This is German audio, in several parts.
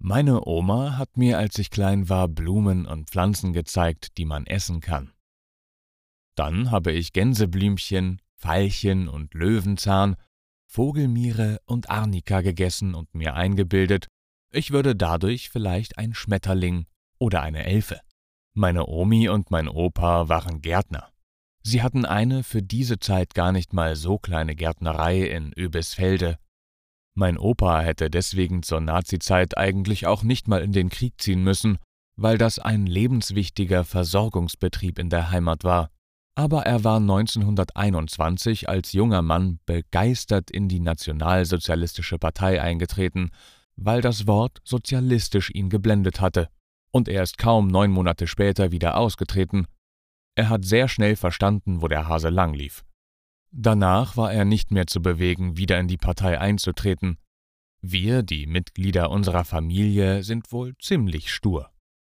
Meine Oma hat mir, als ich klein war, Blumen und Pflanzen gezeigt, die man essen kann. Dann habe ich Gänseblümchen, Veilchen und Löwenzahn, Vogelmiere und Arnika gegessen und mir eingebildet, ich würde dadurch vielleicht ein Schmetterling oder eine Elfe. Meine Omi und mein Opa waren Gärtner. Sie hatten eine für diese Zeit gar nicht mal so kleine Gärtnerei in Öbisfelde mein Opa hätte deswegen zur Nazizeit eigentlich auch nicht mal in den Krieg ziehen müssen, weil das ein lebenswichtiger Versorgungsbetrieb in der Heimat war. Aber er war 1921 als junger Mann begeistert in die Nationalsozialistische Partei eingetreten, weil das Wort sozialistisch ihn geblendet hatte, und er ist kaum neun Monate später wieder ausgetreten. Er hat sehr schnell verstanden, wo der Hase lang lief. Danach war er nicht mehr zu bewegen, wieder in die Partei einzutreten. Wir, die Mitglieder unserer Familie, sind wohl ziemlich stur.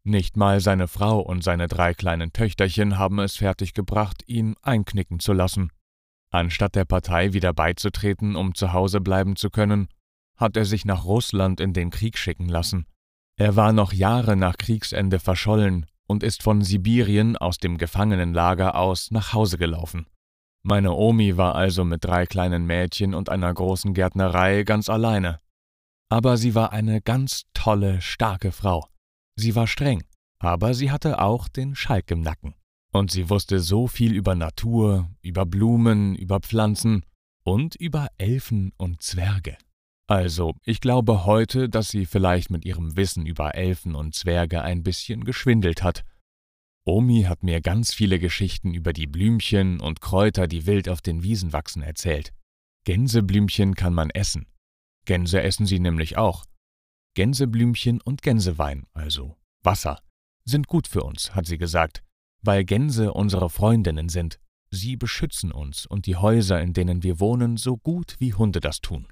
Nicht mal seine Frau und seine drei kleinen Töchterchen haben es fertiggebracht, ihn einknicken zu lassen. Anstatt der Partei wieder beizutreten, um zu Hause bleiben zu können, hat er sich nach Russland in den Krieg schicken lassen. Er war noch Jahre nach Kriegsende verschollen und ist von Sibirien aus dem Gefangenenlager aus nach Hause gelaufen. Meine Omi war also mit drei kleinen Mädchen und einer großen Gärtnerei ganz alleine. Aber sie war eine ganz tolle, starke Frau. Sie war streng, aber sie hatte auch den Schalk im Nacken. Und sie wusste so viel über Natur, über Blumen, über Pflanzen und über Elfen und Zwerge. Also, ich glaube heute, dass sie vielleicht mit ihrem Wissen über Elfen und Zwerge ein bisschen geschwindelt hat Omi hat mir ganz viele Geschichten über die Blümchen und Kräuter, die wild auf den Wiesen wachsen, erzählt. Gänseblümchen kann man essen. Gänse essen sie nämlich auch. Gänseblümchen und Gänsewein, also Wasser, sind gut für uns, hat sie gesagt, weil Gänse unsere Freundinnen sind. Sie beschützen uns und die Häuser, in denen wir wohnen, so gut wie Hunde das tun.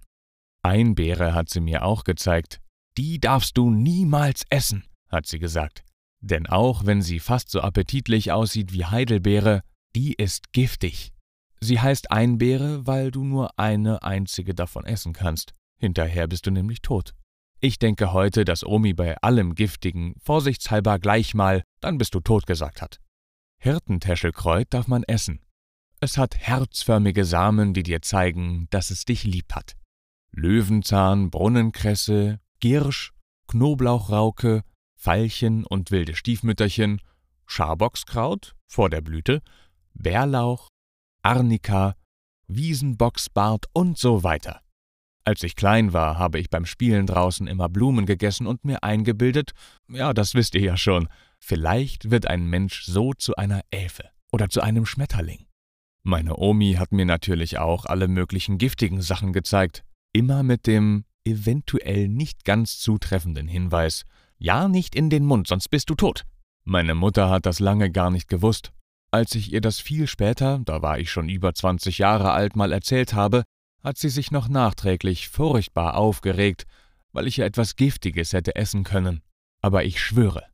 Einbeere hat sie mir auch gezeigt. Die darfst du niemals essen, hat sie gesagt. Denn auch wenn sie fast so appetitlich aussieht wie Heidelbeere, die ist giftig. Sie heißt Einbeere, weil du nur eine einzige davon essen kannst. Hinterher bist du nämlich tot. Ich denke heute, dass Omi bei allem Giftigen vorsichtshalber gleich mal, dann bist du tot gesagt hat. Hirtentäschelkreuz darf man essen. Es hat herzförmige Samen, die dir zeigen, dass es dich lieb hat. Löwenzahn, Brunnenkresse, Girsch, Knoblauchrauke, Veilchen und wilde Stiefmütterchen, Scharbockskraut vor der Blüte, Bärlauch, Arnika, Wiesenbocksbart und so weiter. Als ich klein war, habe ich beim Spielen draußen immer Blumen gegessen und mir eingebildet, ja, das wisst ihr ja schon, vielleicht wird ein Mensch so zu einer Elfe oder zu einem Schmetterling. Meine Omi hat mir natürlich auch alle möglichen giftigen Sachen gezeigt, immer mit dem eventuell nicht ganz zutreffenden Hinweis, ja, nicht in den Mund, sonst bist du tot. Meine Mutter hat das lange gar nicht gewusst. Als ich ihr das viel später, da war ich schon über 20 Jahre alt, mal erzählt habe, hat sie sich noch nachträglich furchtbar aufgeregt, weil ich ja etwas Giftiges hätte essen können. Aber ich schwöre,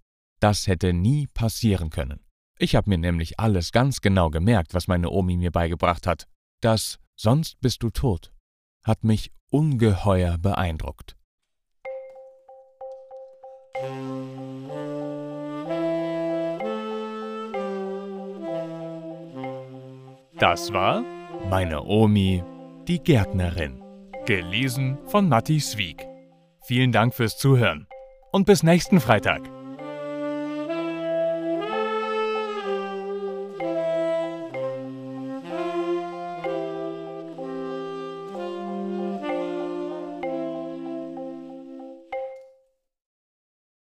das hätte nie passieren können. Ich habe mir nämlich alles ganz genau gemerkt, was meine Omi mir beigebracht hat. Das Sonst bist du tot hat mich ungeheuer beeindruckt. Das war meine Omi, die Gärtnerin. Gelesen von Matti Swieg. Vielen Dank fürs Zuhören und bis nächsten Freitag.